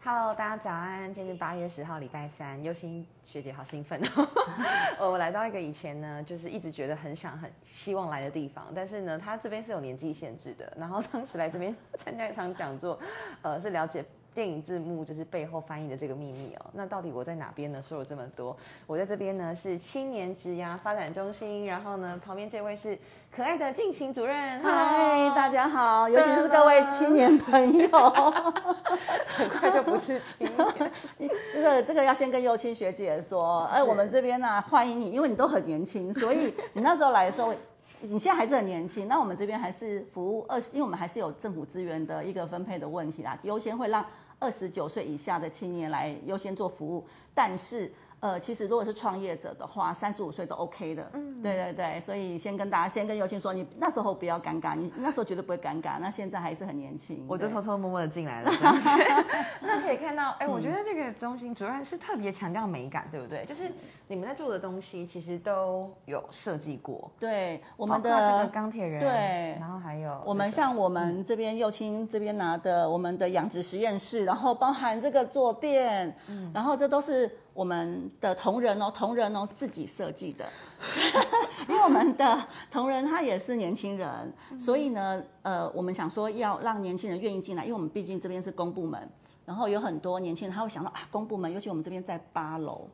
Hello，大家早安！今天是八月十号，礼拜三。优心学姐好兴奋哦！我来到一个以前呢，就是一直觉得很想、很希望来的地方，但是呢，它这边是有年纪限制的。然后当时来这边参加一场讲座，呃，是了解。电影字幕就是背后翻译的这个秘密哦。那到底我在哪边呢？说了这么多，我在这边呢是青年职涯发展中心。然后呢，旁边这位是可爱的静晴主任。嗨，大家好，尤其是各位青年朋友。很快就不是青年。这个这个要先跟幼青学姐说，哎，我们这边呢欢迎你，因为你都很年轻，所以你那时候来的时候。你现在还是很年轻，那我们这边还是服务二十，因为我们还是有政府资源的一个分配的问题啦，优先会让二十九岁以下的青年来优先做服务，但是。呃，其实如果是创业者的话，三十五岁都 OK 的。嗯，对对对，所以先跟大家，先跟尤青说，你那时候不要尴尬，你那时候绝对不会尴尬。那现在还是很年轻，我就偷偷摸摸的进来了。那可以看到，哎，我觉得这个中心主任是特别强调美感，对不对？就是你们在做的东西，其实都有设计过。对，我们的这个钢铁人。对，然后还有我们像我们这边右青这边拿的我们的养殖实验室，然后包含这个坐垫，嗯，然后这都是。我们的同仁哦，同仁哦，自己设计的，因为我们的同仁他也是年轻人，所以呢，呃，我们想说要让年轻人愿意进来，因为我们毕竟这边是公部门，然后有很多年轻人他会想到啊，公部门，尤其我们这边在八楼。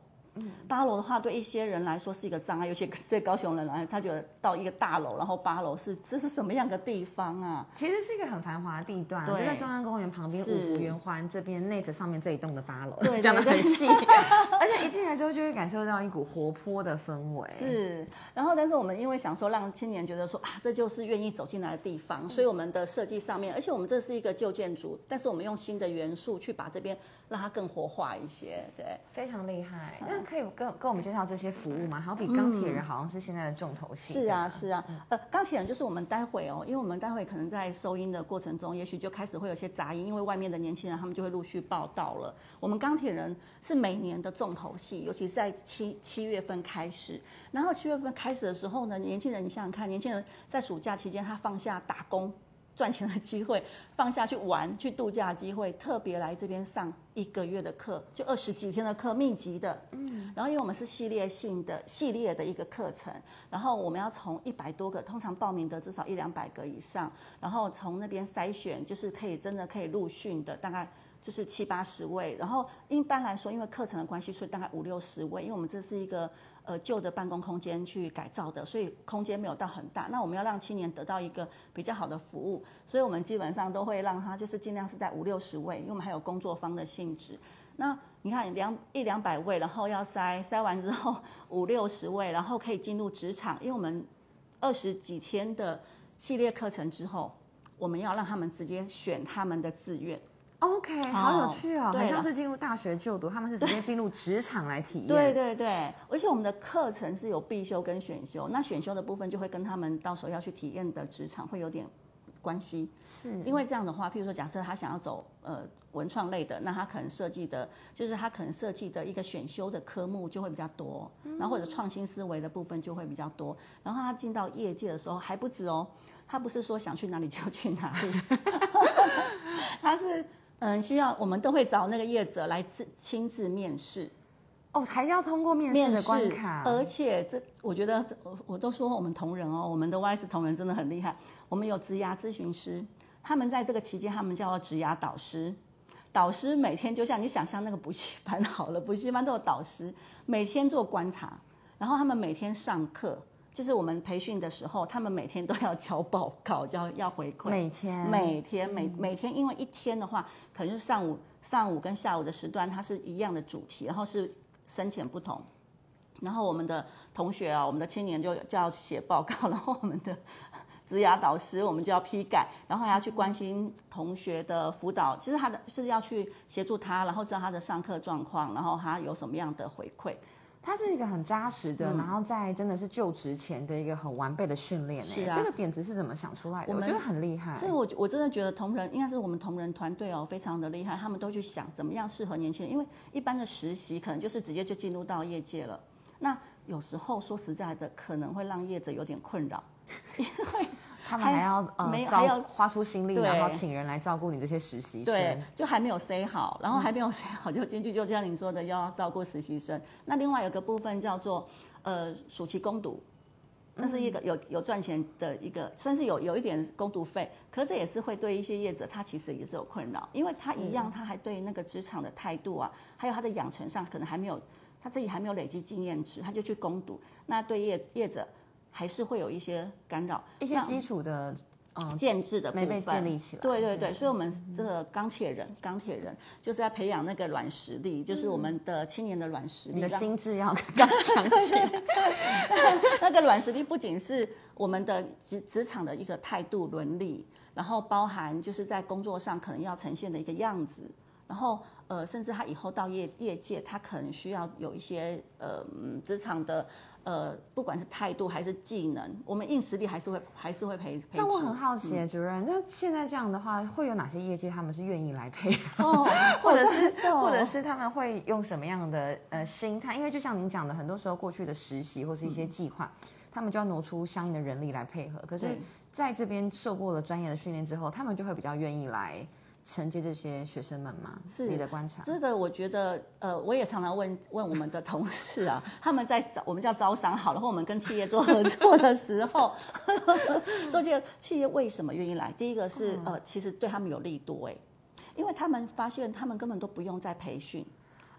八楼的话，对一些人来说是一个障碍，尤其 对高雄人来，他觉得到一个大楼，然后八楼是这是什么样的地方啊？其实是一个很繁华的地段，就在中央公园旁边五福圆环这边内着上面这一栋的八楼，对讲的很细，而且一进来之后就会感受到一股活泼的氛围。是，然后但是我们因为想说让青年觉得说啊，这就是愿意走进来的地方，所以我们的设计上面，而且我们这是一个旧建筑，但是我们用新的元素去把这边让它更活化一些，对，非常厉害。可以跟跟我们介绍这些服务吗？好比钢铁人好像是现在的重头戏。是啊，是啊。呃，钢铁人就是我们待会哦，因为我们待会可能在收音的过程中，也许就开始会有些杂音，因为外面的年轻人他们就会陆续报道了。我们钢铁人是每年的重头戏，尤其是在七七月份开始。然后七月份开始的时候呢，年轻人你想想看，年轻人在暑假期间他放下打工。赚钱的 机会，放下去玩、去度假的机会，特别来这边上一个月的课，就二十几天的课，密集的。嗯。然后，因为我们是系列性的系列的一个课程，然后我们要从一百多个，通常报名的至少一两百个以上，然后从那边筛选，就是可以真的可以入训的，大概就是七八十位。然后一般来说，因为课程的关系，所以大概五六十位。因为我们这是一个。呃，旧的办公空间去改造的，所以空间没有到很大。那我们要让青年得到一个比较好的服务，所以我们基本上都会让他就是尽量是在五六十位，因为我们还有工作方的性质。那你看两一两百位，然后要筛筛完之后五六十位，然后可以进入职场，因为我们二十几天的系列课程之后，我们要让他们直接选他们的志愿。OK，好有趣哦，好像是进入大学就读，他们是直接进入职场来体验。对对对，而且我们的课程是有必修跟选修，那选修的部分就会跟他们到时候要去体验的职场会有点关系。是，因为这样的话，譬如说假设他想要走呃文创类的，那他可能设计的，就是他可能设计的一个选修的科目就会比较多，然后或者创新思维的部分就会比较多。然后他进到业界的时候还不止哦，他不是说想去哪里就去哪里，他是。嗯，需要我们都会找那个业者来自亲自面试，哦，还要通过面试的关卡，而且这我觉得我我都说我们同仁哦，我们的 Y S 同仁真的很厉害，我们有职涯咨询师，他们在这个期间他们叫职涯导师，导师每天就像你想象那个补习班 好了，补习班都有导师，每天做观察，然后他们每天上课。就是我们培训的时候，他们每天都要交报告，要要回馈。每天，每天，每每天，因为一天的话，可能是上午、上午跟下午的时段，它是一样的主题，然后是深浅不同。然后我们的同学啊，我们的青年就就要写报告，然后我们的职涯导师我们就要批改，然后还要去关心同学的辅导。其实他的是要去协助他，然后知道他的上课状况，然后他有什么样的回馈。它是一个很扎实的，然后在真的是就职前的一个很完备的训练。是啊，这个点子是怎么想出来的？我觉得很厉害。这个我我真的觉得同仁应该是我们同仁团队哦，非常的厉害。他们都去想怎么样适合年轻人，因为一般的实习可能就是直接就进入到业界了。那有时候说实在的，可能会让业者有点困扰，因为他们还要呃没还要花出心力，对。然后请人来照顾你这些实习生。对生。，就还没有 say 好，然后还没有 say 好就进去，就像你说的，要照顾实习生。那另外有个部分叫做呃暑期攻读，那是一个有有赚钱的一个，算是有有一点攻读费，可是这也是会对一些业者他其实也是有困扰，因为他一样他还对那个职场的态度啊，还有他的养成上可能还没有，他自己还没有累积经验值，他就去攻读，那对业业者还是会有一些干扰，一些基础的嗯建制的部没分被建立起来。对对对，所以我们这个钢铁人，钢铁人就是在培养那个软实力，就是我们的青年的软实力。你的心智要刚强起来。那个软实力不仅是我们的职职场的一个态度伦理，然后包含就是在工作上可能要呈现的一个样子，然后呃，甚至他以后到业业界，他可能需要有一些呃嗯职场的呃，不管是态度还是技能，我们硬实力还是会还是会培培植。那我很好奇，主任，那现在这样的话，会有哪些业界他们是愿意来配合？哦，或者是哦或者是他们会用什么样的呃心态？因为就像您讲的，很多时候过去的实习或是一些计划，他们就要挪出相应的人力来配合。可是在这边受过了专业的训练之后，他们就会比较愿意来承接这些学生们吗？是你的观察？这个我觉得，呃，我也常常问问我们的同事啊，他们在招我们叫招商好了，或我们跟企业做合作的时候，做这个企业为什么愿意来？第一个是呃，其实对他们有利多哎，因为他们发现他们根本都不用再培训，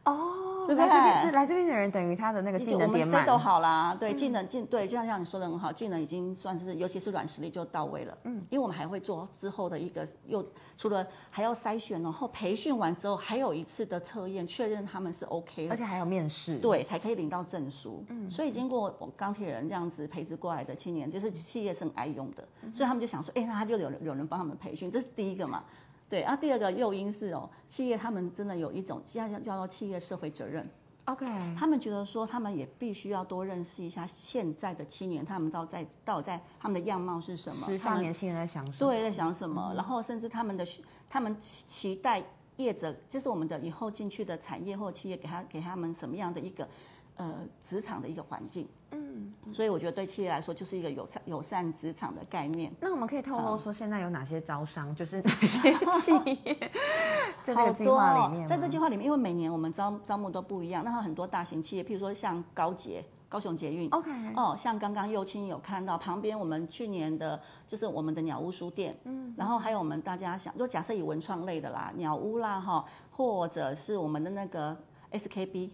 哦，对不对来这边这来这边的人等于他的那个技能点满 set 都好啦，对，技能技对，就像像你说的很好，技能已经算是，尤其是软实力就到位了。嗯，因为我们还会做之后的一个，又除了还要筛选，然后培训完之后还有一次的测验，确认他们是 OK 而。且还有面试。对，才可以领到证书。嗯，所以经过我钢铁人这样子培植过来的青年，就是企业是很爱用的，所以他们就想说，哎、那他就有人有人帮他们培训，这是第一个嘛。对，啊，第二个诱因是哦，企业他们真的有一种现在叫叫做企业社会责任，，OK，他们觉得说他们也必须要多认识一下现在的青年，他们到在到底在他们的样貌是什么，时下年轻人在想什么？对，在想什么，然后甚至他们的他们期期待业者，就是我们的以后进去的产业或企业，给他给他们什么样的一个呃职场的一个环境。嗯，所以我觉得对企业来说，就是一个友善友善职场的概念。那我们可以透露说，现在有哪些招商，就是哪些企业 在这个计划里面？在这计划里面，因为每年我们招招募都不一样，那很多大型企业，譬如说像高捷、高雄捷运。OK，哦，像刚刚右青有看到旁边我们去年的，就是我们的鸟屋书店，嗯，然后还有我们大家想，就假设以文创类的啦，鸟屋啦哈，或者是我们的那个 SKB，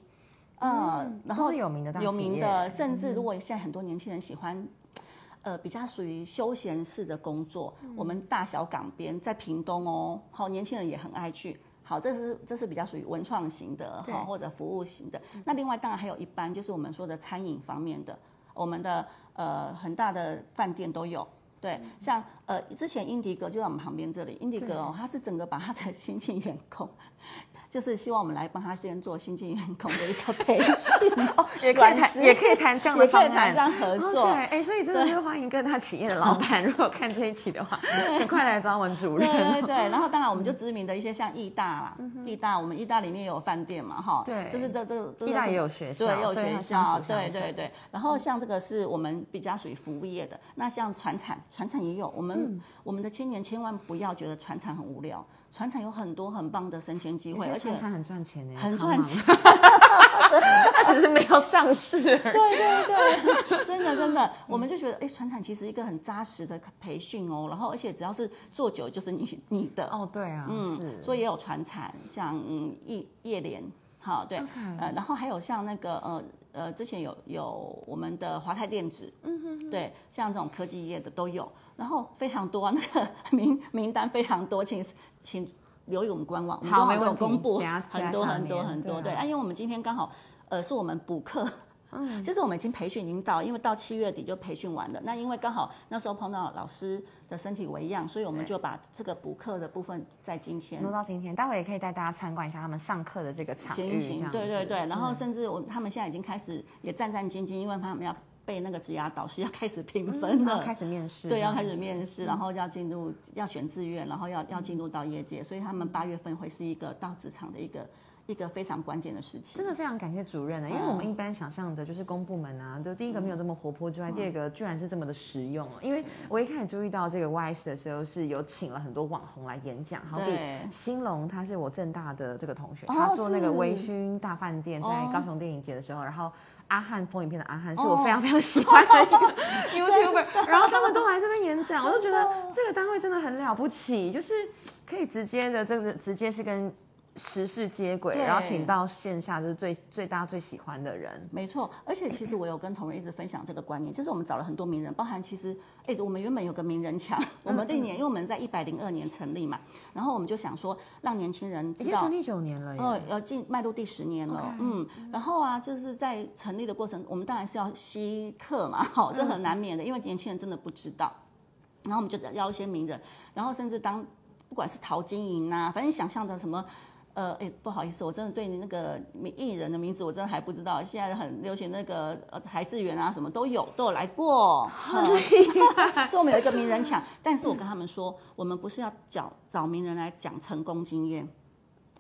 嗯，然后是有名的大企业有名的，甚至如果现在很多年轻人喜欢。呃，比较属于休闲式的工作，我们大小港边在屏东哦，好，年轻人也很爱去。好，这是这是比较属于文创型的对哈，或者服务型的。那另外当然还有一般就是我们说的餐饮方面的，我们的呃很大的饭店都有。对，像呃之前英迪格就在我们旁边这里，英迪格哦，它是整个把它的新进员工，就是希望我们来帮他先做新进员工的一个培训，哦，也可以谈，也可以谈这样的方案，这样合作。对哎、所以真的是欢迎各大企业的老板，如果看这一期的话，很快来找我们主任。对对对，然后当然我们就知名的一些像义大啦，义大我们义大里面也有饭店嘛，哈，对。就是这这这义大也有学校对，也有学校，对对对。然后像这个是我们比较属于服务业的，那像船产，船产也有，我们嗯。我们的青年千万不要觉得船产很无聊，船产有很多很棒的升迁机会，而且船产很赚钱呢，很赚钱。它只是没有上市。对 对对，真的真的，我们就觉得，哎，船产其实一个很扎实的培训哦，然后而且只要是做久就是你你的，哦，对啊，嗯，是，所以也有船产，像嗯叶叶联，好对呃，然后还有像那个呃呃，之前有有我们的华泰电子，嗯哼对，像这种科技业的都有，然后非常多、啊，那个 名名单非常多，请请留意我们官网，我们官网都有好没有公布很多很多很多，对啊，因为我们今天刚好呃是我们补课。嗯，其实我们已经培训已经到，因为到七月底就培训完了。那因为刚好那时候碰到老师的身体为恙，所以我们就把这个补课的部分在今天挪到今天，待会也可以带大家参观一下他们上课的这个场域，情形，这样子。对对对，然后甚至我他们现在已经开始也战战兢兢，因为他们要被那个职涯导师，要开始评分了，开始面试，对，要开始面试，然后要进入要选志愿，然后要要进入到业界，所以他们八月份会是一个到职场的一个一个非常关键的事情。真的非常感谢主任呢，因为我们一般想象的就是公部门啊，就第一个没有这么活泼之外，第二个居然是这么的实用。因为我一开始注意到这个 YS 的时候，是有请了很多网红来演讲，好比对。兴隆，他是我正大的这个同学，哦他做那个微醺大饭店在哦。高雄电影节的时候，然后。阿汉风影片的阿汉是我非常非常喜欢的一个 YouTuber，然后他们都来这边演讲，我就觉得这个单位真的很了不起，就是可以直接的这个直接是跟时事接轨，然后请到线下就是最最大最喜欢的人。没错，而且其实我有跟同仁一直分享这个观念，就是我们找了很多名人，包含其实，哎，我们原本有个名人墙，我们那年因为我们在一百零二年成立嘛，然后我们就想说让年轻人已经成。立九年了。哦，要进迈入第十年了嗯，然后啊，就是在成立的过程，我们当然是要吸客嘛，好，这很难免的，因为年轻人真的不知道。然后我们就邀一些名人，然后甚至当不管是陶晶莹啊，反正你想象的什么。呃，哎，不好意思，我真的对你那个名艺人的名字我真的还不知道。现在很流行那个呃台志源啊，什么都有，都有来过。很所以我们有一个名人墙，但是我跟他们说，我们不是要找找名人来讲成功经验，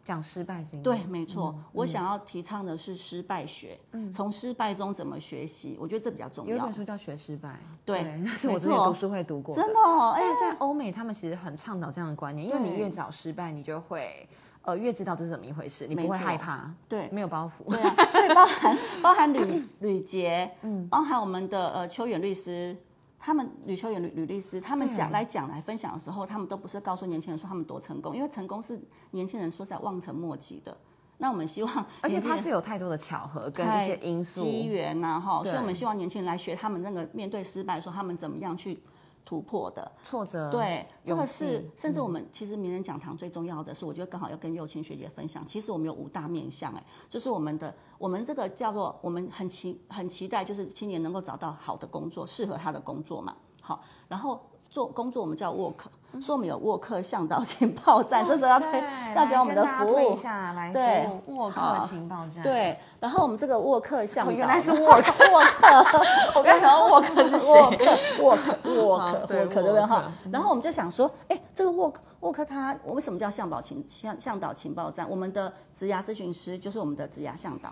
讲失败经验。对，没错，我想要提倡的是失败学，从失败中怎么学习，我觉得这比较重要有一本。书叫《学失败》，对 那是我之前读书会读过真的哦，哎在，在欧美，他们其实很倡导这样的观念，因为你越早失败，你就会呃越知道这是怎么一回事，你不会害怕，对没有包袱。对啊，所以包含 包含吕吕杰，嗯，包含我们的呃邱远律师，他们吕秋远吕吕律师，他们讲来讲来分享的时候，他们都不是告诉年轻人说他们多成功，因为成功是年轻人说实在望尘莫及的。那我们希望 而且年轻人它是有太多的巧合跟一些因素。机缘呐、哈，所以我们希望年轻人来学他们那个面对失败的时候，他们怎么样去突破的。挫折，对，这个是甚至我们其实名人讲堂最重要的是，我觉得刚好要跟幼青学姐分享。其实我们有五大面向，哎，就是我们的我们这个叫做我们很期很期待，就是青年能够找到好的工作，适合他的工作嘛。好，然后做工作我们叫 work，说我们有 work 向导情报站，这时候要推要讲我们的服务。下，来对沃克情报站。，对，然后我们这个沃克向导、哦原来是 work 沃克，我刚想到沃克是沃谁？克沃克沃克好对沃克对不对哈？然后我们就想说，哎，这个沃克沃克他我为什么叫向导情向向导情报站？我们的职涯咨询师就是我们的职涯向导。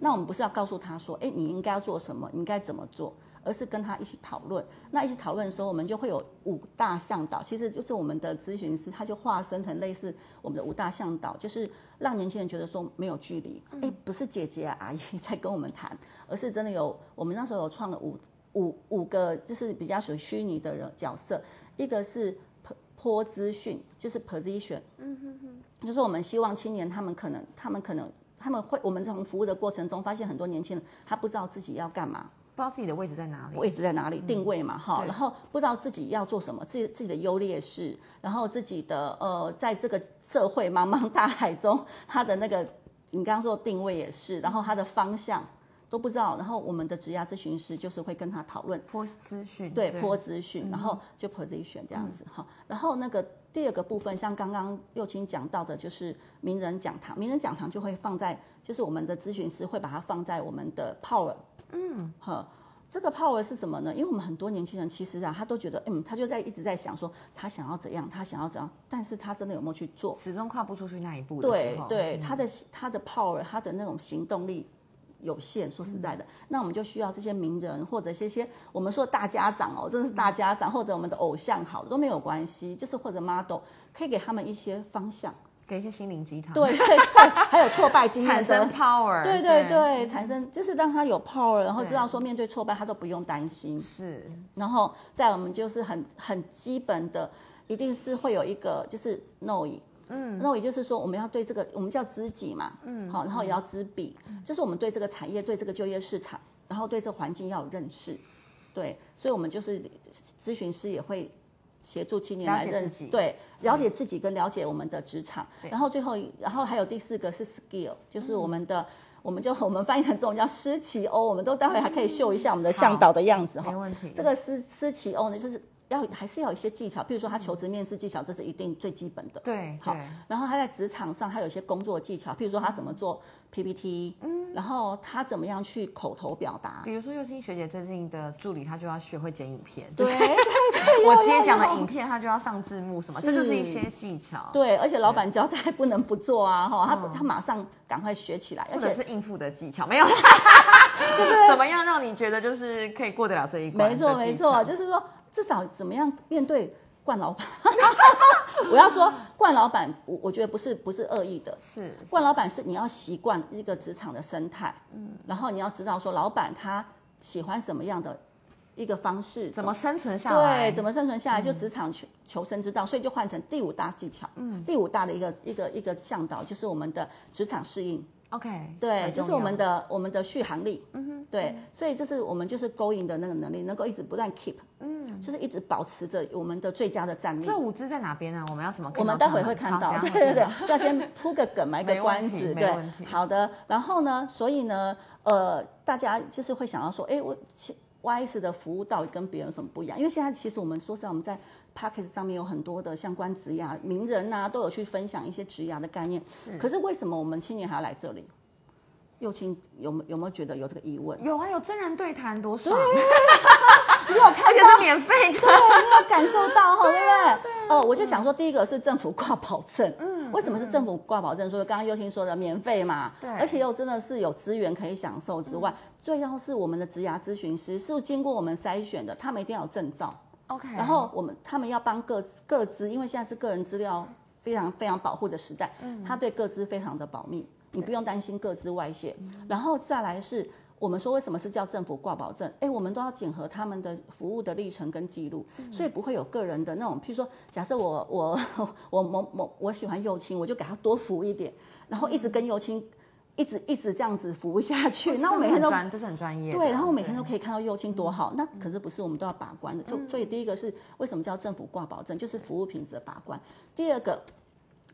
那我们不是要告诉他说，哎，你应该要做什么，你应该怎么做，而是跟他一起讨论。那一起讨论的时候，我们就会有五大向导，其实就是我们的咨询师，他就化身成类似我们的五大向导，就是让年轻人觉得说没有距离，哎、不是姐姐啊阿姨在跟我们谈，而是真的有我们那时候有创了五五五个，就是比较属于虚拟的人角色，一个是坡坡资讯，就是 position，嗯哼哼，就是我们希望青年他们可能他们可能他们会，我们从服务的过程中发现很多年轻人他不知道自己要干嘛，不知道自己的位置在哪里。位置在哪里，定位嘛，哈，对。然后不知道自己要做什么，自己自己的优劣势，然后自己的呃，在这个社会茫茫大海中，他的那个你刚刚说的定位也是，然后他的方向都不知道，然后我们的职涯咨询师就是会跟他讨论，坡资讯，对，坡资讯，然后就 position 这样子哈。然后那个第二个部分，像刚刚右青讲到的，就是名人讲堂，名人讲堂就会放在，就是我们的咨询师会把它放在我们的 power，嗯，好。这个 power 是什么呢？因为我们很多年轻人其实啊，他都觉得，嗯，他就在一直在想说，他想要怎样，他想要怎样，但是他真的有没有去做？始终跨不出去那一步的。对对，他的他的 power，他的那种行动力有限。说实在的，那我们就需要这些名人或者一些些我们说大家长哦，真的是大家长，或者我们的偶像好了都没有关系，就是或者 model 可以给他们一些方向。给一些心灵鸡汤，对对对，还有挫败经验产生 power。对对。对，产生就是让他有 power，然后知道说面对挫败他都不用担心。是。然后在我们就是很很基本的，一定是会有一个就是 know 嗯，know 就是说我们要对这个我们叫知己嘛，嗯，好，然后也要知彼，就是我们对这个产业、对这个就业市场，然后对这个环境要有认识，对，所以我们就是咨询师也会。协助青年来认了解自己。对，了解自己跟了解我们的职场，然后最后，然后还有第四个是 skill，就是我们的，我们就 我们翻译成中文叫施奇欧，我们都待会还可以秀一下我们的向导的样子哈。没问题。这个施施奇欧呢，就是要还是要有一些技巧，比如说他求职面试技巧，这是一定最基本的。对好，然后他在职场上，他有一些工作技巧，譬如说他怎么做 PPT，嗯，然后他怎么样去口头表达。比如说，幼青学姐最近的助理，她就要学会剪影片，对 我今天讲的影片，她就要上字幕什么，这就是一些技巧，对，而且老板交代不能不做啊，哈，他他马上赶快学起来，而或者且是应付的技巧，没有，就是怎么样让你觉得就是可以过得了这一关，没错没错，就是说至少怎么样面对冠老板。我要说冠老板，我我觉得不是不是恶意的，是冠老板是你要习惯一个职场的生态，嗯，然后你要知道说老板他喜欢什么样的一个方式，怎么生存下来，对，怎么生存下来，就职场求求生之道，所以就换成第五大技巧，嗯，第五大的一个一个一个向导就是我们的职场适应，OK，对，很重就是我们的我们的续航力，嗯哼，对，所以这是我们就是勾引的那个能力，能够一直不断 keep，嗯，就是一直保持着我们的最佳的战力。这五支在哪边呢？我们要怎么看我们待会会看到，对对对要先铺个梗，埋个关子，对好的。然后呢，所以呢，呃，大家就是会想要说，哎，我其 YS 的服务到底跟别人有什么不一样？因为现在其实我们说实在，我们在 p a c k e t 上面有很多的相关职涯名人呐、都有去分享一些职涯的概念。是可是为什么我们青年还要来这里？幼青有没有没有觉得有这个疑问？有啊，有真人对谈，多爽！你有看而且是免费的，对，你有感受到 哈，对不对？哦，我就想说，第一个是政府挂保证，嗯，为什么是政府挂保证？说刚刚优青说的免费嘛，对而且又真的是有资源可以享受之外，最要是我们的职涯咨询师是经过我们筛选的，他们一定要有证照，OK，然后我们他们要帮各各资，因为现在是个人资料非常非常保护的时代，他对各资非常的保密，你不用担心各资外泄。然后再来是我们说为什么是叫政府挂保证？哎，我们都要检核他们的服务的历程跟记录，所以不会有个人的那种，譬如说，假设我我 我某某我喜欢幼青，我就给他多服一点，然后一直跟幼青。一直一直这样子服务下去，那我每天都专，这是很专业的，对，然后我每天都可以看到幼青多好，那可是不是我们都要把关的？就所以第一个是为什么叫政府挂保证，就是服务品质的把关。第二个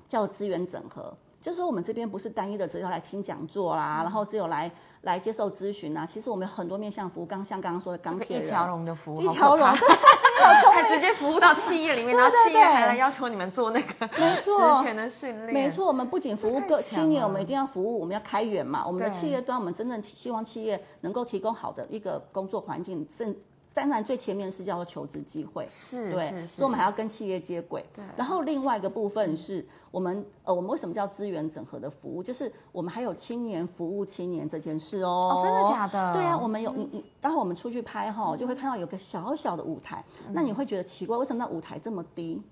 叫资源整合，就是说我们这边不是单一的只有来听讲座啦，然后只有来来接受咨询啊，其实我们有很多面向服务，刚像刚刚说的钢铁。一条龙的服务，一条龙，还直接服务到企业里面，然后企业还来要求你们做那个没错。职前的训练，没错，我们不仅服务各青年，我们一定要服务，我们要开源嘛。我们的企业端，我们真正希望企业能够提供好的一个工作环境，正当然最前面是叫做求职机会。对，是是是，所以我们还要跟企业接轨。对然后另外一个部分是我们呃，我们为什么叫资源整合的服务？就是我们还有青年服务青年这件事哦。哦真的假的对啊，我们有你你，待会我们出去拍哈，就会看到有个小小的舞台，那你会觉得奇怪，为什么那舞台这么低？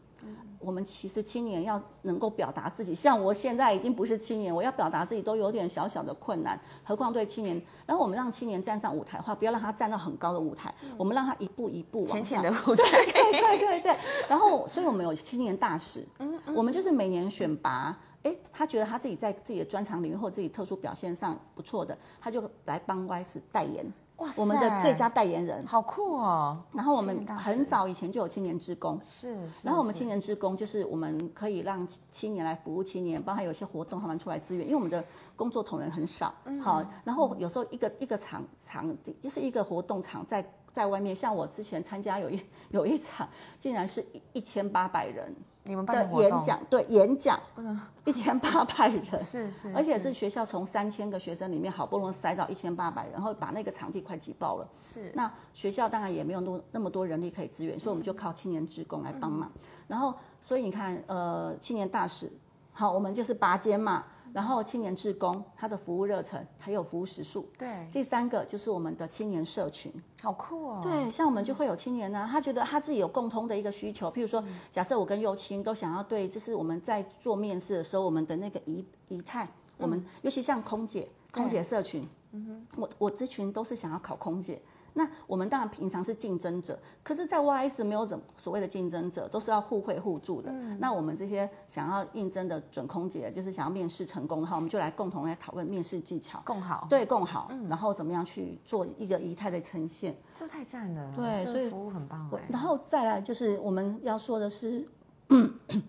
我们其实青年要能够表达自己，像我现在已经不是青年，我要表达自己都有点小小的困难，何况对青年。然后我们让青年站上舞台的话，不要让他站到很高的舞台，我们让他一步一步往浅浅的舞台，对对对对。然后，所以我们有青年大使，嗯，我们就是每年选拔，哎，他觉得他自己在自己的专长领域或自己特殊表现上不错的，他就来帮 YS 代言，哇我们的最佳代言人。好酷哦！然后我们很早以前就有青年职工，是，是然后我们青年职工就是我们可以让青青年来服务青年，包含有些活动他们出来支援，因为我们的工作同仁很少，嗯好，然后有时候一个一个场场地就是一个活动场在在外面，像我之前参加有一有一场，竟然是一一千八百人你们办的演讲，对演讲，一千八百人，是是，而且是。学校从三千个学生里面好不容易塞到一千八百人，然后把那个场地快挤爆了。是。那学校当然也没有那么那么多人力可以支援，所以我们就靠青年职工来帮忙。然后，所以你看，呃，青年大使，好，我们就是拔尖嘛。然后青年志工，他的服务热忱还有服务时数。对，第三个就是我们的青年社群，好酷哦！对，像我们就会有青年呢、他觉得他自己有共通的一个需求，譬如说，假设我跟幼青都想要对，就是我们在做面试的时候，我们的那个仪仪态，我们尤其像空姐，空姐社群，嗯哼我我这群都是想要考空姐。那我们当然平常是竞争者，可是，在 YS 没有怎所谓的竞争者，都是要互惠互助的。那我们这些想要应征的准空姐，就是想要面试成功的话，我们就来共同来讨论面试技巧，共好，对，共好，然后怎么样去做一个仪态的呈现。这太赞了，对所以服务很棒哎。然后再来就是我们要说的是，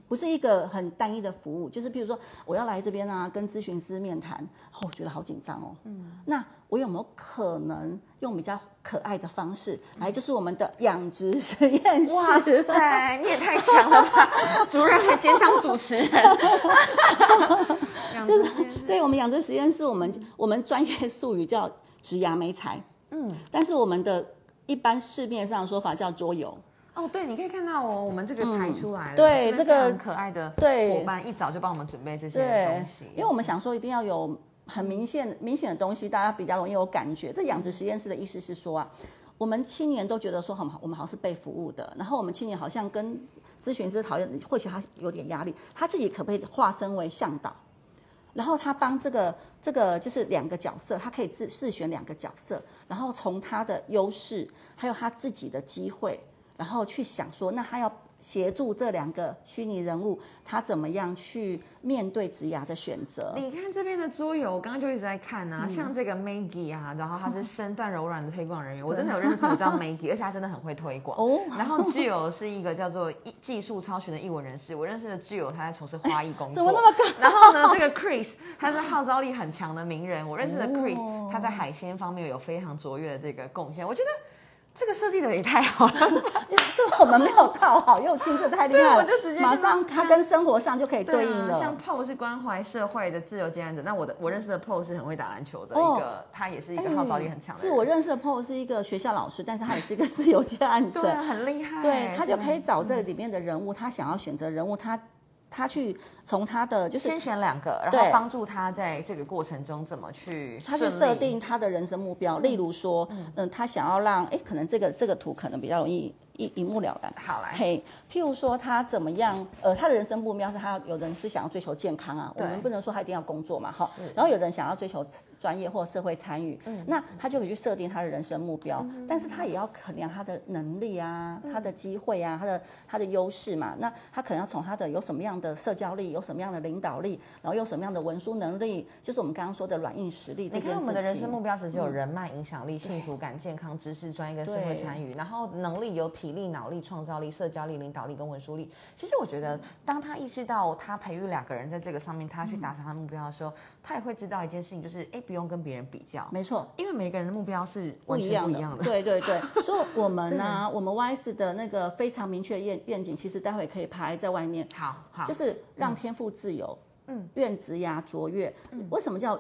不是一个很单一的服务，就是比如说我要来这边啊，跟咨询师面谈，哦，我觉得好紧张哦。嗯，那我有没有可能用比较可爱的方式来，就是我们的养殖实验室？哇塞，你也太强了吧！主任还兼当主持人，就是对我们养殖实验室，我们我们专业术语叫植牙美材，嗯，但是我们的一般市面上说法叫桌游。哦，对，你可以看到哦，我们这个排出来了，对这个很可爱的对伙伴一早就帮我们准备这些东西，因为我们想说一定要有很明显明显的东西，大家比较容易有感觉。这养殖实验室的意思是说啊，我们青年都觉得说很好，我们好像是被服务的，然后我们青年好像跟咨询师讨论，或许他有点压力，他自己可不可以化身为向导，然后他帮这个这个就是两个角色，他可以自自选两个角色，然后从他的优势还有他自己的机会。然后去想说，那他要协助这两个虚拟人物，他怎么样去面对职涯的选择？你看这边的桌游，我刚刚就一直在看啊，像这个 Maggie 啊，然后他是身段柔软的推广人员，我真的有认识朋友叫 Maggie，而且他真的很会推广。哦。然后 Jill 是一个叫做技术超群的艺文人士，我认识的 Jill 他在从事花艺工作。怎么那么高？然后呢，这个 Chris 他是号召力很强的名人，我认识的 Chris 他在海鲜方面有非常卓越的这个贡献，我觉得。这个设计的也太好了，这个我们没有套好，又亲这太厉害了，我就直接马上它跟生活上就可以对应了。像 PO 是关怀社会的自由接案者，那我的我认识的 PO 是很会打篮球的一个，他也是一个号召力很强的。是我认识的 PO 是一个学校老师，但是他也是一个自由接案者，很厉害。对他就可以找这里面的人物，他想要选择人物，他。他去从他的就是先选两个，然后帮助他在这个过程中怎么去，他去设定他的人生目标。例如说，嗯，他想要让，哎，可能这个这个图可能比较容易一一目了然。好来，嘿，譬如说他怎么样，呃，他的人生目标是他要有人是想要追求健康啊，我们不能说他一定要工作嘛，哈。然后有人想要追求。专业或社会参与，嗯那他就可以去设定他的人生目标，但是他也要衡量他的能力啊，他的机会啊，他的他的优势嘛。那他可能要从他的有什么样的社交力，有什么样的领导力，然后有什么样的文书能力，就是我们刚刚说的软硬实力。你看我们的人生目标只是有人脉、影响力、幸福感、健康、知识、专业跟社会参与，然后能力有体力、脑力、创造力、社交力、领导力跟文书力。其实我觉得，当他意识到他培育两个人在这个上面，他去达成他目标的时候，他也会知道一件事情，就是哎，不用跟别人比较。没错，因为每个人的目标是完全不一样的。对对对，所以我们 呢，我们 Y S 的那个非常明确的愿愿景，其实待会可以拍在外面。好，好，就是让天赋自由，嗯，愿职涯卓越。为什么叫？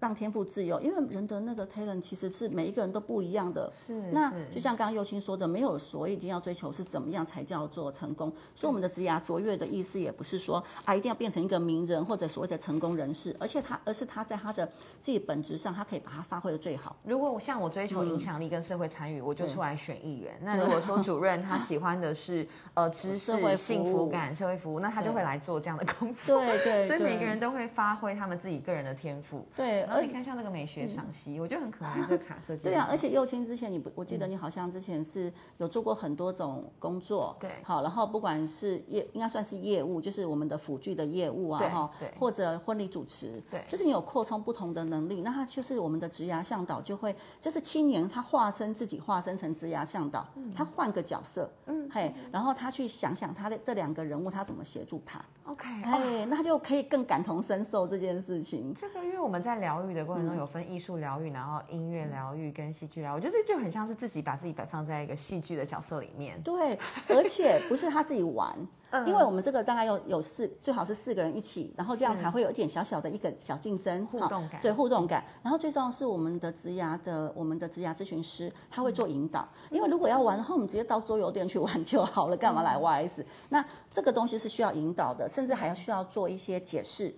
让天赋自由，因为人的那个 talent 其实是每一个人都不一样的。是，那就像刚刚佑清说的，没有说一定要追求是怎么样才叫做成功。所以我们的职涯卓越的意思也不是说啊一定要变成一个名人或者所谓的成功人士，而且他而是他在他的自己本质上，他可以把它发挥的最好。如果我像我追求影响力跟社会参与，我就出来选议员。那如果说 主任他喜欢的是呃知识、幸福感、社会服务，那他就会来做这样的工作。对对。所以每个人都会发挥他们自己个人的天赋。对。然后你看像那个美。学赏析，我觉得很可爱。这个卡设计对啊，而且幼青之前你不，我记得你好像之前是有做过很多种工作，对，好，然后不管是业，应该算是业务，就是我们的辅具的业务啊，哈，对，或者婚礼主持，对，就是你有扩充不同的能力，那他就是我们的职涯向导就会，就是青年他化身自己化身成职涯向导，他换个角色，嗯，嘿，然后他去想想他的这两个人物他怎么协助他，OK，哎，那就可以更感同身受这件事情。这个因为我们在疗愈的过程中有分。艺术疗愈，然后音乐疗愈跟戏剧疗愈，我觉得这就很像是自己把自己摆放在一个戏剧的角色里面。对，而且不是他自己玩，因为我们这个大概有有四，最好是四个人一起，然后这样才会有一点小小的一个小竞争互动感。对，互动感。然后最重要是我们的职涯的我们的职涯咨询师，他会做引导。因为如果要玩的话，我们直接到桌游店去玩就好了，干嘛来 YS？那这个东西是需要引导的，甚至还要需要做一些解释。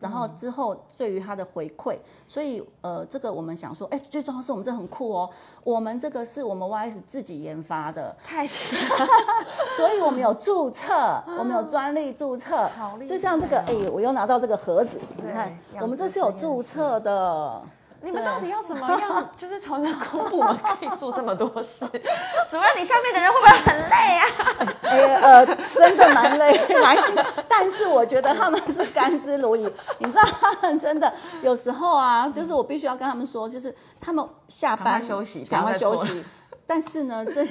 然后之后对于他的回馈，所以呃，这个我们想说，哎，最重要是我们这很酷哦，我们这个是我们 YS 自己研发的，太所以我们有注册，我们有专利注册，就像这个，哎，我又拿到这个盒子，你看，我们这是有注册的。你们到底要怎么样？就是从一个公部门可以做这么多事？主任，你下面的人会不会很累啊？哎呃，真的蛮累，蛮辛苦。但是我觉得他们是甘之如饴。你知道，他们真的有时候啊，就是我必须要跟他们说，就是他们下班休息，赶快休息。但是呢，这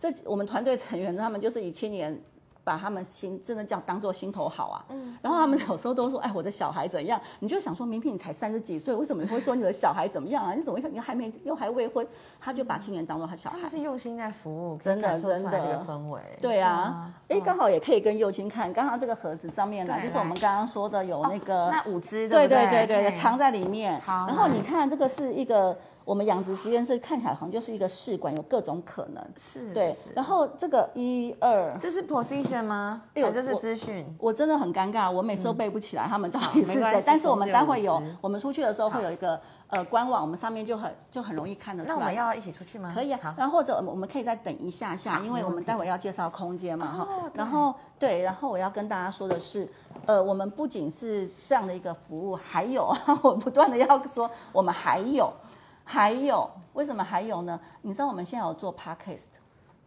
这我们团队成员他们就是以青年把他们心真的这样当做心头好啊。然后他们有时候都说，哎，我的小孩怎样？你就想说，明明你才三十几岁，为什么你会说你的小孩怎么样啊？你怎么你还没又还未婚？他就把青年当做他小孩他。是用心在服务，真的真的这个氛围。对啊，哎，刚好也可以跟幼青看，刚刚这个盒子上面呢，就是我们刚刚说的有那个，那五只对对对对藏在里面。好然后你看这个是一个我们养殖实验室看起来好像就是一个试管，有各种可能。是对，然后这个一二，这是 position 吗？哎呦这是我资讯？我真的很尴尬，我每次都背不起来他们到底是。谁但是我们待会有我们出去的时候会有一个呃官网，我们上面就很就很容易看得出来。那我们要一起出去吗？可以啊好，然后或者我们可以再等一下下，因为我们待会要介绍空间嘛哈哦。然后对，然后我要跟大家说的是，呃，我们不仅是这样的一个服务，还有 我不断的要说，我们还有还有，为什么还有呢？你知道我们现在有做 podcast，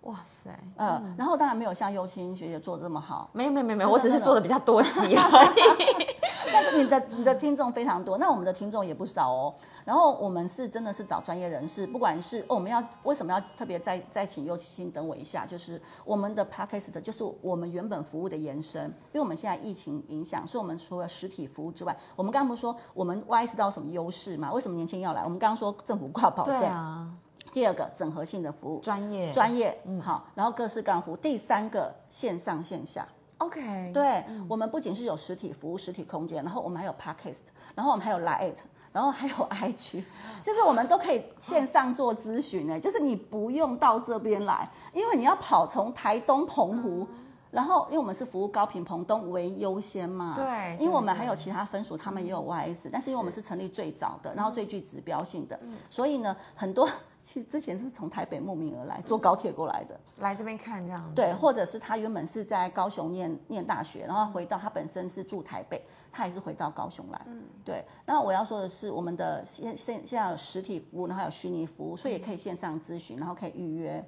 哇塞，呃，然后当然没有像优青学姐做的这么好，没有没有没有没有，我只是做的比较多集而已。但是你的你的听众非常多，那我们的听众也不少哦。然后我们是真的是找专业人士，不管是、哦、我们要为什么要特别再再请幼青等我一下，就是我们的 podcast 就是我们原本服务的延伸，因为我们现在疫情影响，所以我们除了实体服务之外，我们刚刚不是说我们 Y 知道什么优势嘛？为什么年轻人要来？我们刚刚说政府挂保证，对啊，第二个整合性的服务，专业专业，嗯好，然后各式各样服务，第三个线上线下。OK，对，我们不仅是有实体服务、实体空间，然后我们还有 podcast，然后我们还有 Lite，然后还有 IG，就是我们都可以线上做咨询呢，就是你不用到这边来，因为你要跑从台东澎湖。然后，因为我们是服务高频澎东为优先嘛，对因为我们对还有其他分署，他们也有 YS，但是因为我们是成立最早的，然后最具指标性的，所以呢，很多其实之前是从台北慕名而来，坐高铁过来的，来这边看这样子。对，或者是他原本是在高雄念念大学，然后回到他本身是住台北，他也是回到高雄来。嗯，对。那我要说的是，我们的现现现在有实体服务，然后有虚拟服务，所以也可以线上咨询，然后可以预约。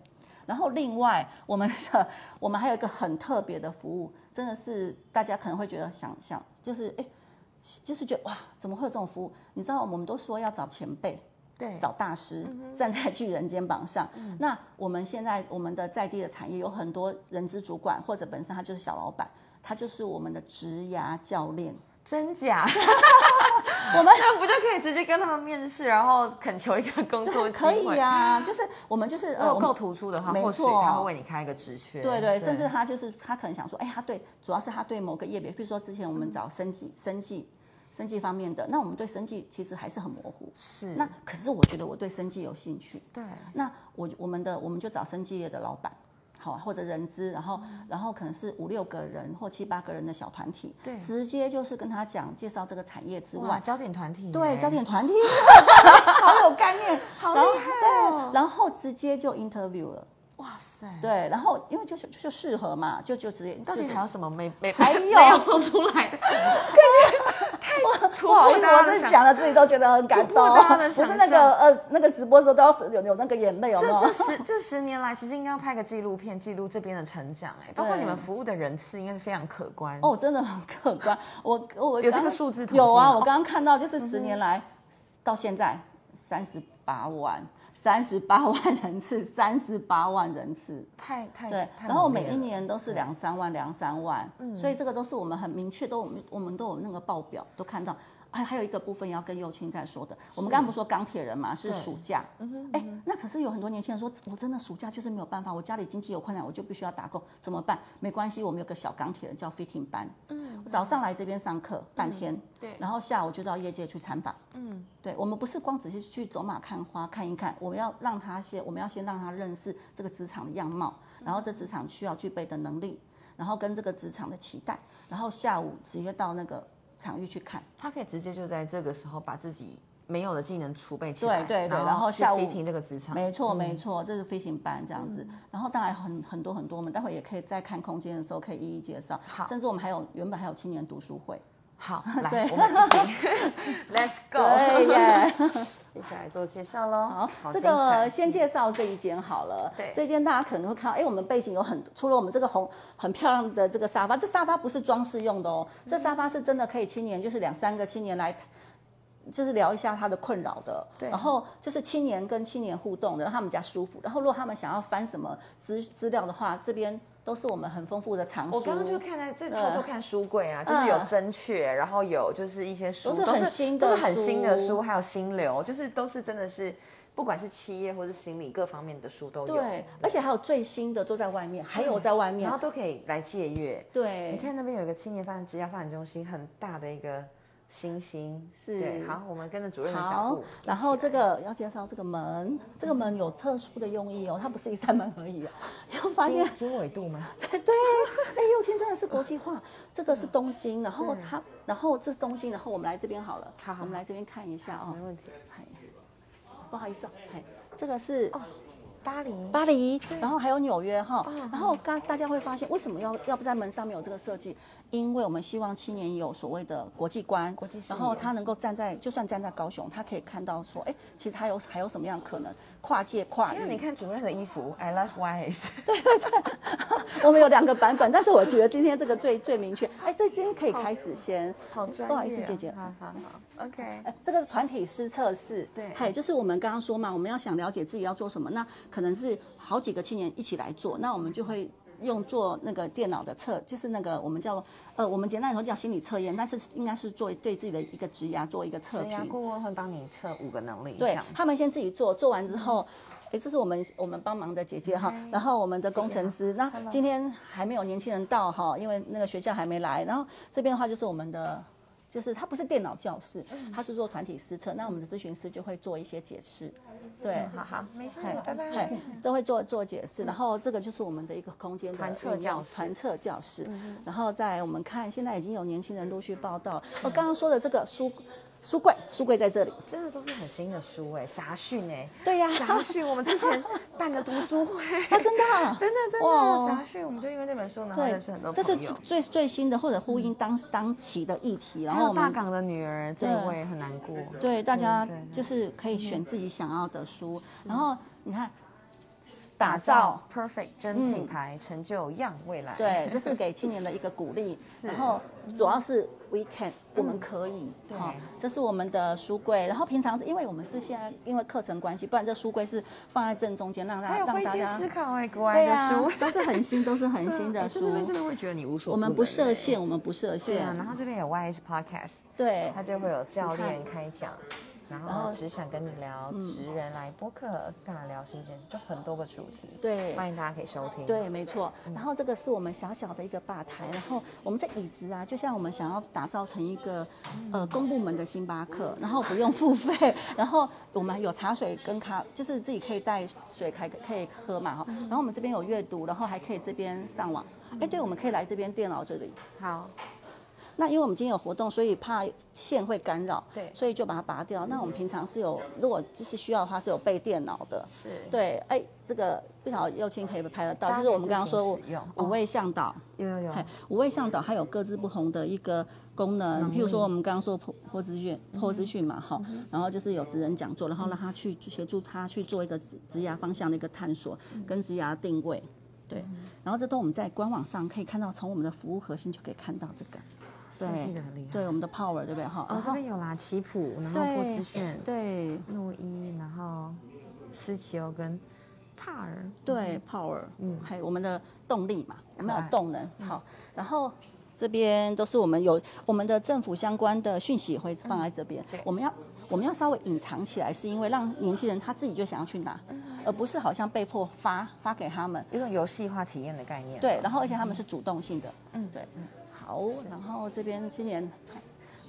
然后另外，我们的我们还有一个很特别的服务，真的是大家可能会觉得想想，就是哎，就是觉得哇，怎么会有这种服务？你知道，我们都说要找前辈，对，找大师，站在巨人肩膀上。那我们现在我们的在地的产业有很多人资主管，或者本身他就是小老板，他就是我们的职涯教练。真假？我们那不就可以直接跟他们面试，然后恳求一个工作机可会？以呀、就是我们就是 呃，够突出的话，或许没错他会为你开一个职缺。对对，甚至他就是他可能想说，哎，他对，主要是他对某个业别，比如说之前我嗯们找生计、生计、生计方面的，那我们对生计其实还是很模糊。是那可是我觉得我对生计有兴趣，对那我我们的我们就找生计业的老板，好啊，或者人资，然后然后可能是五六个人或七八个人的小团体，对。直接就是跟他讲介绍这个产业之，外，焦点团体，对，焦点团体好有概念，好。厉害哦对，然后直接就 interview 了，哇塞，对，然后因为就是就适合嘛，就就直接到底就是还有什么没没还有没有做出来 不好意思，我是破大家的讲了自己都觉得很感动，不是那个呃那个直播的时候都要有有那个眼泪，有没有这这？十这十年来，其实应该要拍个纪录片，记录这边的成长。哎，包括你们服务的人次，应该是非常可观。哦，真的很可观。我我有这个数字有啊，我刚刚看到就是十年来、到现在三十八万，三十八 万人次，三十八万人次。太太对，太然后每一年都是两三万，两三万，嗯所以这个都是我们很明确，都我们我们都有那个报表都看到。还还有一个部分要跟幼青在说的，我们刚刚不是说钢铁人嘛，是暑假，哎，那可是有很多年轻人说，我真的暑假就是没有办法，我家里经济有困难，我就必须要打工，怎么办？没关系，我们有个小钢铁人叫 fitting 班，嗯，早上来这边上课半天，对。然后下午就到业界去参访，嗯，对，我们不是光只是去走马看花看一看，我们要让他先，我们要先让他认识这个职场的样貌，然后这职场需要具备的能力，然后跟这个职场的期待，然后下午直接到那个场域去看。他可以直接就在这个时候把自己没有的技能储备起来，对对对然后下午 fitting 这个职场，没错，没错，这是飞行班这样子。然后当然很很多很多，我们待会也可以在看空间的时候可以一一介绍。好甚至我们还有原本还有青年读书会。好，来我们一起，Let's go，对耶。一起来做介绍喽。好，这个先介绍这一间好了。对这间大家可能会看到，哎，我们背景有很除了我们这个红很漂亮的这个沙发，这沙发不是装饰用的哦，这沙发是真的可以青年，就是两三个青年来。就是聊一下他的困扰的，对然后就是青年跟青年互动的，让他们家舒服。然后如果他们想要翻什么资资料的话，这边都是我们很丰富的藏书。我刚刚就看在这偷偷看书柜啊，就是有真确，然后有就是一些书都是很新的都是很新的书书，还有新流，就是都是真的是不管是企业或是心理各方面的书都有。对，而且还有最新的都在外面，还有在外面然后。都可以来借阅。对，你看那边有一个青年发展职业发展中心，很大的一个星星。是对，好，我们跟着主任的脚好步。，然后这个要介绍这个门，这个门有特殊的用意哦，它不是一扇门而已啊。然后发现经经纬度吗？对，哎，右青真的是国际化，这个是东京，然后它，然后这是东京，然后我们来这边好了，好好我们来这边看一下哦没，问题。嗨，不好意思哦，嗨，这个是巴黎，巴黎，然后还有纽约哈，然后刚大家会发现为什么要要不在门上面有这个设计？因为我们希望青年有所谓的国际观，国际然后他能够站在就算站在高雄，他可以看到说，哎，其实他有还有什么样的可能跨界跨因为你。看主任的衣服，I love wise。对对对。我们有两个版本，但是我觉得今天这个最最明确。哎，这今天可以开始先，好专业、不好意思，姐姐，好好好，OK。哎，这个是团体师测试，对嗨，就是我们刚刚说嘛，我们要想了解自己要做什么，那可能是好几个青年一起来做，那我们就会用做那个电脑的测，就是那个我们叫呃，我们简单来说叫心理测验，但是应该是做对自己的一个职涯做一个测评，顾问会帮你测五个能力，对他们先自己做，做完之后。哎，这是我们我们帮忙的姐姐哈，然后我们的工程师，那今天还没有年轻人到哈，因为那个学校还没来。然后这边的话就是我们的，就是它不是电脑教室，它是做团体私测，那我们的咨询师就会做一些解释，对，好好，没事，拜拜。都会做做解释，然后这个就是我们的一个空间团测教室团测教室，然后再我们看现在已经有年轻人陆续报道，我刚刚说的这个书书柜，书柜在这里，真的都是很新的书哎，杂讯哎，对呀，杂讯，我们之前 办的读书会，啊，真的啊，真的真哇。的杂讯，我们就因为那本书，然后对认识很多，这是。最最新的或者呼应当当期的议题，然后我们大港的女儿，这一对位很难过。对大家就是可以选自己想要的书，然后你看打打造造 perfect 真品牌，成就样未来。对，这是给青年的一个鼓励。是然后主要是 we can，我们可以。对好，这是我们的书柜。然后平常因为我们是现在因为课程关系，不然这书柜是放在正中间，让大家让大家思考哎，国外的书，，都是很新，都是很新的 哎书这边。真的会觉得你无所我们不设限，我们不设限。然后这边有 YS Podcast，对它就会有教练开讲，然然后后只想跟你聊职人来播客尬聊新鲜事，就很多个主题，对欢迎大家可以收听。对，没错。然后这个是我们小小的一个吧台，然后我们这椅子啊，就像我们想要打造成一个呃公部门的星巴克，然后不用付费，然后我们有茶水跟咖，就是自己可以带水开可以喝嘛哈。然后我们这边有阅读，然后还可以这边上网。哎，对，我们可以来这边电脑这里。好，那因为我们今天有活动，所以怕线会干扰，对所以就把它拔掉。那我们平常是有，如果就是需要的话，是有备电脑的。是，对，哎，这个不晓得右青可以拍得到，就是我们刚刚说可以自行使用五位向导，有有有。嘿，五位向导它有各自不同的一个功能，譬如说我们刚刚说破破资讯、破资讯嘛，哈，然后就是有职人讲座，然后让他去协助他去做一个职职涯方向的一个探索跟职涯定位，对，然后这都我们在官网上可以看到，从我们的服务核心就可以看到这个，设计的很厉害。对，我们的 power 对不对？哈？哦，这边有啦，棋谱，然后破资讯，对。诺伊，然后斯奇欧跟帕尔，对 power，嗯。嗯，还有我们的动力嘛，我们有动能，好，然后这边都是我们有我们的政府相关的讯息也会放在这边，对。我们要我们要稍微隐藏起来，是因为让年轻人他自己就想要去拿，而不是好像被迫发发给他们，一种游戏化体验的概念。对，然后而且他们是主动性的，嗯。对，好，然后这边今年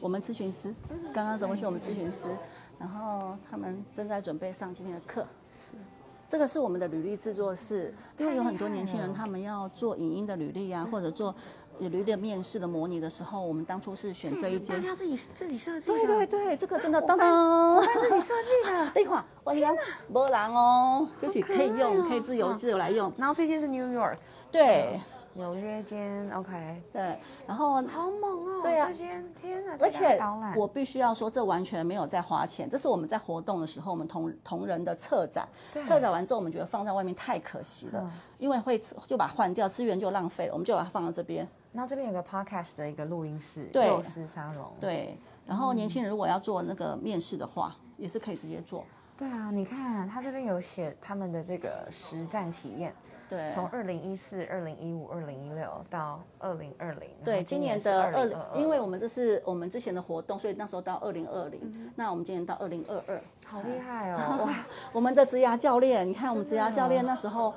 我们咨询师刚刚怎么去我们咨询师，然后他们正在准备上今天的课，是，这个是我们的履历制作室，因为有很多年轻人他们要做影音的履历啊，或者做履历的面试的模拟的时候，我们当初是选这一间大。家自己自己设计的，对对对，这个真的当当自己设计的。那款，我讲没人哦，就是可以用，哦可以自由自由来用。然后这件是 New York，对纽约间，OK，对，然后好猛哦！对啊。这间天哪，而且我必须要说，这完全没有在花钱，这是我们在活动的时候，我们同同仁的策展，对。策展完之后，我们觉得放在外面太可惜了，嗯。因为会就把它换掉，资源就浪费了，我们就把它放到这边。然后这边有个 podcast 的一个录音室，对。幼师沙龙，对，然后年轻人如果要做那个面试的话，也是可以直接做。对啊，你看他这边有写他们的这个实战体验，对，从二零一四、二零一五、二零一六到二零二零，对，今年的二零，因为我们这是我们之前的活动，所以那时候到二零二零，那我们今年到二零二二，好厉害哦！哇，我们的职涯教练，你看我们职涯教练那时候。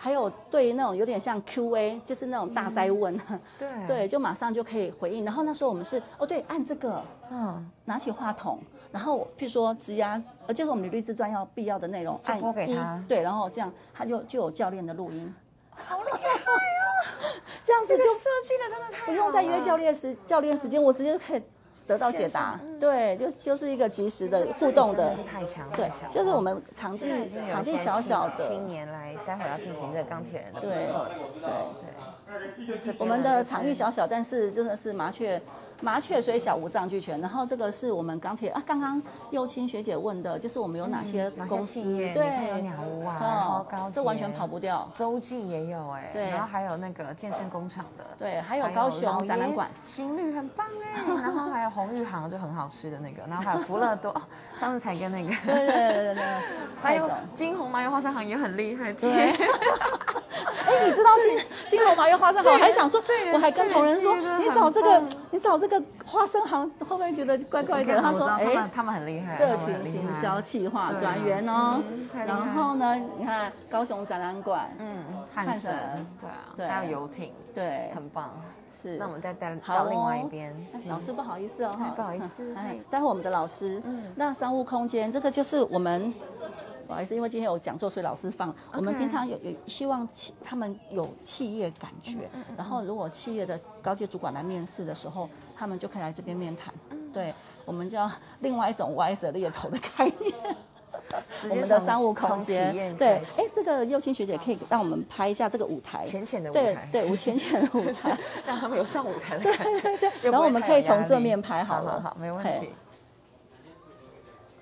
还有对那种有点像 Q&A，就是那种大灾问，对 对，就马上就可以回应。然后那时候我们是哦，对，按这个，嗯，拿起话筒，然后譬如说职涯，呃，就是我们履历自传要必要的内容，按给他，对，然后这样他就就有教练的录音，好厉害哟！这样子就设计的真的太不用再约教练时教练时间，我直接就可以。得到解答，对，就就是一个及时的互动的，太强，对，就是我们场地场地小小的。青年来，待会儿要进行这个钢铁人的，对对对，我们的场域小小，但是真的是麻雀。麻雀虽小，五脏俱全。然后这个是我们钢铁啊，刚刚幼青学姐问的，就是我们有哪些公司？对，有鸟屋啊，然后高这完全跑不掉。洲际也有哎，对，然后还有那个健身工厂的，对，还有高雄展览馆，新绿很棒哎，然后还有红玉行就很好吃的那个，然后还有福乐多，上次才跟那个，对对对对，还有金红麻油花生行也很厉害，对。哎，你知道金金红麻油花生行，我还想说，我还跟同仁说，你找这个，你找这个花生行，会不会觉得怪怪的？他说，哎，他们很厉害，社群行销企划专员哦。然后呢，你看高雄展览馆，嗯，汉神，对啊，对，还有游艇，对，很棒。是，那我们再带到另外一边。老师不好意思哦，不好意思。哎待会我们的老师，嗯，那商务空间，这个就是我们。不好意思，因为今天有讲座，所以老师放。我们平常有有希望企他们有企业感觉，然后如果企业的高级主管来面试的时候，他们就可以来这边面谈。对，我们叫 另外一种歪着猎头的概念。我们的商务空间。对，哎，这个幼青学姐可以让我们拍一下这个舞台，浅浅的舞台，对，无浅浅的舞台，让他们有上舞台的感觉。对对对。然后我们可以从正面拍，好了，好，没问题。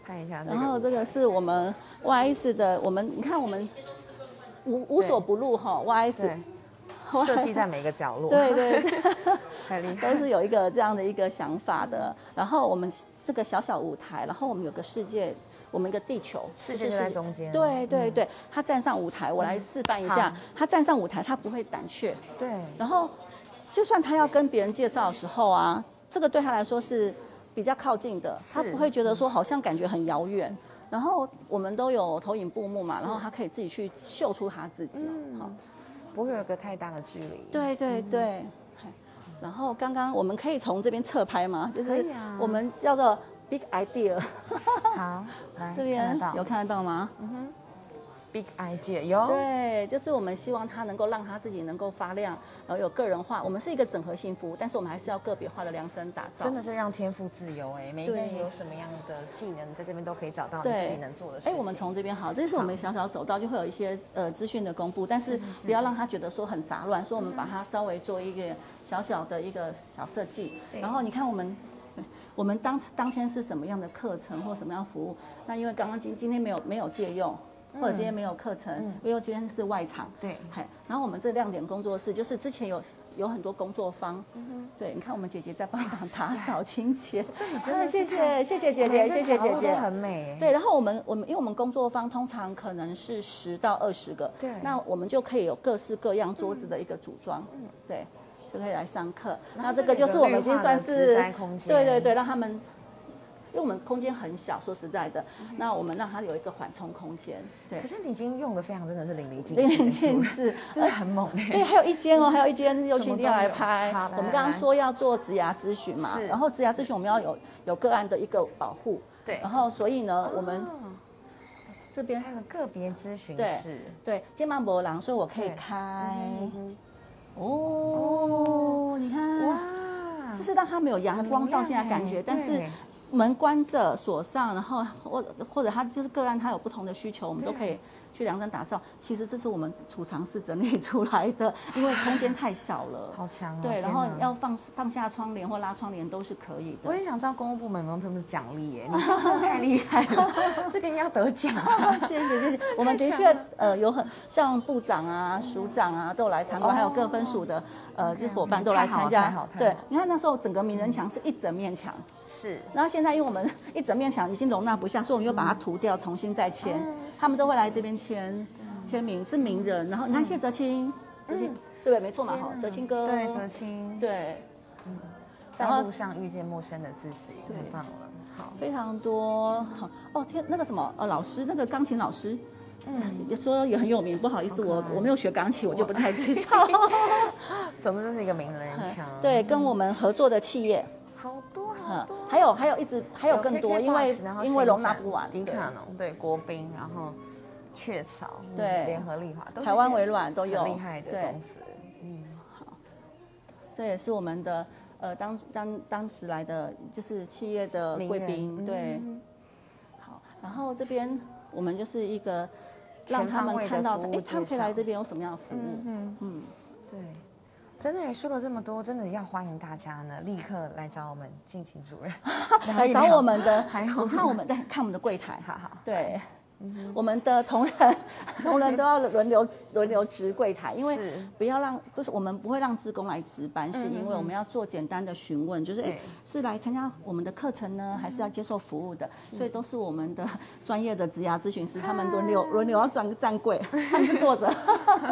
看一下，然后这个是我们 Y S 的，我们你看我们无无所不入哈，Y S 设计在 每个角落，对对，太厉害，都是有一个这样的一个想法的。然后我们这个小小舞台，然后我们有个世界，我们一个地球，世界在中间，对对对，他站上舞台，我来示范一下，他站上舞台，他不会胆怯，对。然后就算他要跟别人介绍的时候啊，这个对他来说是。比较靠近的，他不会觉得说好像感觉很遥远。然后我们都有投影布幕嘛，然后他可以自己去秀出他自己，好，不会有个太大的距离。对对对。然后刚刚我们可以从这边侧拍吗？就是我们叫做 Big Idea。好，来 这边有看得到吗？嗯哼。Big idea 哟对，就是我们希望他能够让他自己能够发亮，然后有个人化。我们是一个整合性服务，但是我们还是要个别化的量身打造。真的是让天赋自由哎，每一个人有什么样的技能，在这边都可以找到你自己能做的事。哎，我们从这边好，这是我们小小走道就会有一些呃资讯的公布，但是不要让他觉得说很杂乱，说我们把它稍微做一个小小的一个小设计。然后你看我们，我们当当天是什么样的课程或什么样服务？那因为刚刚今今天没有没有借用。或者今天没有课程，因为今天是外场。对，嗨，然后我们这亮点工作室就是之前有有很多工作坊，对，你看我们姐姐在帮忙打扫清洁，谢谢谢谢姐姐，谢谢姐姐，很美。对，然后我们我们因为我们工作坊通常可能是十到二十个，对，那我们就可以有各式各样桌子的一个组装，对，就可以来上课。那这个就是我们已经算是对对对，让他们。因为我们空间很小，说实在的，那我们让它有一个缓冲空间。对，可是你已经用的非常，真的是淋漓尽淋漓尽致，真的很猛。对，还有一间哦，还有一间又请定要来拍。我们刚刚说要做植牙咨询嘛，然后植牙咨询我们要有有个案的一个保护。对，然后所以呢，我们这边还有个别咨询室。对，肩膀博廊，所以我可以开。哦，你看，哇，这是让它没有阳光照进来感觉，但是。门关着锁上，然后或或者他就是个案，他有不同的需求，我们都可以去量身打造。其实这是我们储藏室整理出来的，因为空间太小了。好强哦！对，然后要放放下窗帘或拉窗帘都是可以的。我也想知道公务部门有没有什么奖励耶？你真的太厉害了，这个应该要得奖啊！谢谢谢谢，我们的确呃有很像部长啊、署长啊都有来参观，还有各分署的呃就是伙伴都来参加对，你看那时候整个名人墙是一整面墙，是。然后现在因为我们 一整面墙已经容纳不下，所以我们又把它涂掉，重新再签嗯，他们都会来这边签签名，是名人。然后你看谢哲青，哲青对？没错嘛哈，哲青哥对泽清，对。在路上遇见陌生的自己，太棒了。好，非常多，好。哦天，那个什么呃老师，那个钢琴老师，嗯，也说也很有名，不好意思，我我没有学钢琴，我就不太知道。总之这是一个名人墙。对，跟我们合作的企业，好多好嗯多，，还有还有一直还有更多，因为因为容纳不完，对迪卡侬对国宾，然后雀巢，嗯对。联合利华，都台湾微软都有很厉害的公司。嗯，这也是我们的呃当当当时来的就是企业的贵宾，对，嗯。好，然后这边我们就是一个让他们看到，哎，他们可以来这边有什么样的服务？嗯嗯，对，真的也说了这么多，真的要欢迎大家呢，立刻来找我们敬请主任。来找我们的，还有看我们在看我们的柜台，好好。对，我们的同仁同仁都要轮流轮流值柜台，因为是不要让不是我们不会让职工来值班，是嗯因为我们要做简单的询问，就是哎是来参加我们的课程呢，还是要接受服务的？所以都是我们的专业的职涯咨询师，他们轮流 轮流要站站柜，他们是坐着。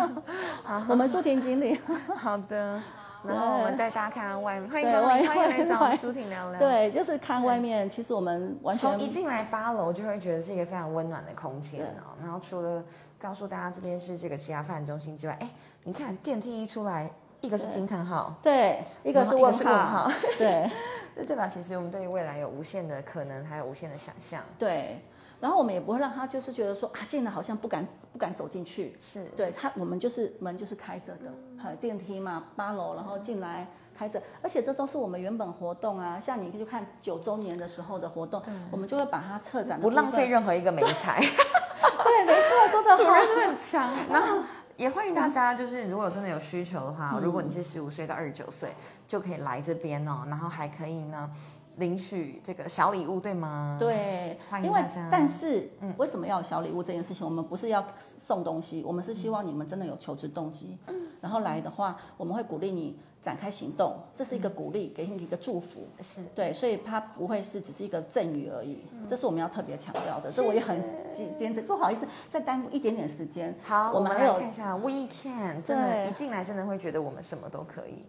我们舒婷经理，好的。然后我们带大家看看外面，欢迎对光临，欢迎来找舒婷聊聊。，对，就是看外面，其实我们完全从一进来八楼就会觉得是一个非常温暖的空间哦。然后除了告诉大家这边是这个职涯发展中心之外，哎，你看电梯一出来，一个是惊叹号，对，一个是问号对。这代表其实我们对于未来有无限的可能，还有无限的想象。对，然后我们也不会让他就是觉得说啊进来好像不敢不敢走进去，是。对他我们就是门就是开着的，还有电梯嘛八楼，然后进来开着，而且这都是我们原本活动啊，像你去看九周年的时候的活动，我们就会把它策展的不浪费任何一个美材，对，没错，说的主好任真的很强。然 后也欢迎大家，就是如果真的有需求的话，嗯。如果你是十五岁到二十九岁，就可以来这边哦，然后还可以呢领取这个小礼物，对吗？，对，因为但是为什么要有小礼物这件事情？我们不是要送东西，我们是希望你们真的有求职动机。嗯然后来的话，我们会鼓励你展开行动，这是一个鼓励，给你一个祝福。是对，所以它不会是只是一个赠予而已，这是我们要特别强调的。这我也很坚坚持，不好意思，再耽误一点点时间。好，我们还有看一下 We Can，真的，对一进来真的会觉得我们什么都可以。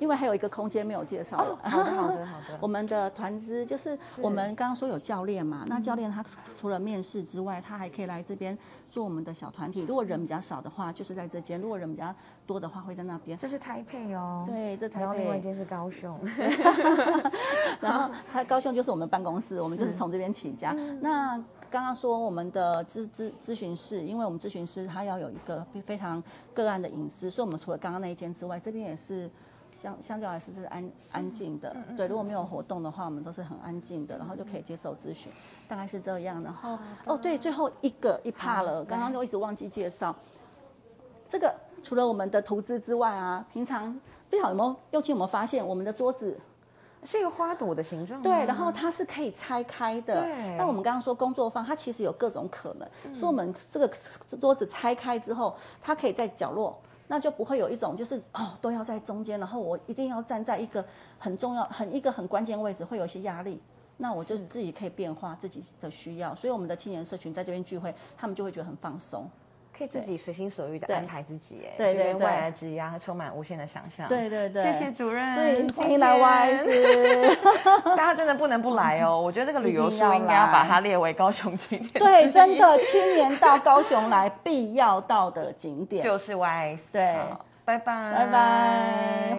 因为还有一个空间没有介绍。哦，好的，好的，好的。我们的团资就是我们刚刚说有教练嘛，那教练他除了面试之外，他还可以来这边做我们的小团体。如果人比较少的话，就是在这间；如果人比较多的话，会在那边。这是台配哦，对，这台然后另外一北，间是高雄，然后他高雄就是我们办公室，我们就是从这边起家。那刚刚说我们的咨咨咨询室，因为我们咨询师他要有一个非常个案的隐私，所以我们除了刚刚那一间之外，这边也是相相较来说是安安静的。对，如果没有活动的话，我们都是很安静的，然后就可以接受咨询，大概是这样。然后哦，对，最后一个一怕了，刚刚都一直忘记介绍。这个除了我们的图资之外啊，平常不知道有没有右青有没有发现我们的桌子是一个花朵的形状吗。对，然后它是可以拆开的。对那我们刚刚说工作坊，它其实有各种可能，所以我们这个桌子拆开之后，它可以在角落。那就不会有一种就是哦都要在中间，然后我一定要站在一个很重要、很一个很关键位置，会有一些压力。那我就是自己可以变化自己的需要，所以我们的青年社群在这边聚会，他们就会觉得很放松。可以自己随心所欲的安排自己，哎，对对对觉得未来的职涯充满无限的想象。对对对谢谢主任，所以今欢迎来 YS。大家真的不能不来哦，我觉得这个旅游书应该要把它列为高雄景点。对，真的，青年到高雄来必要到的景点。就是 YS。对拜拜，拜拜。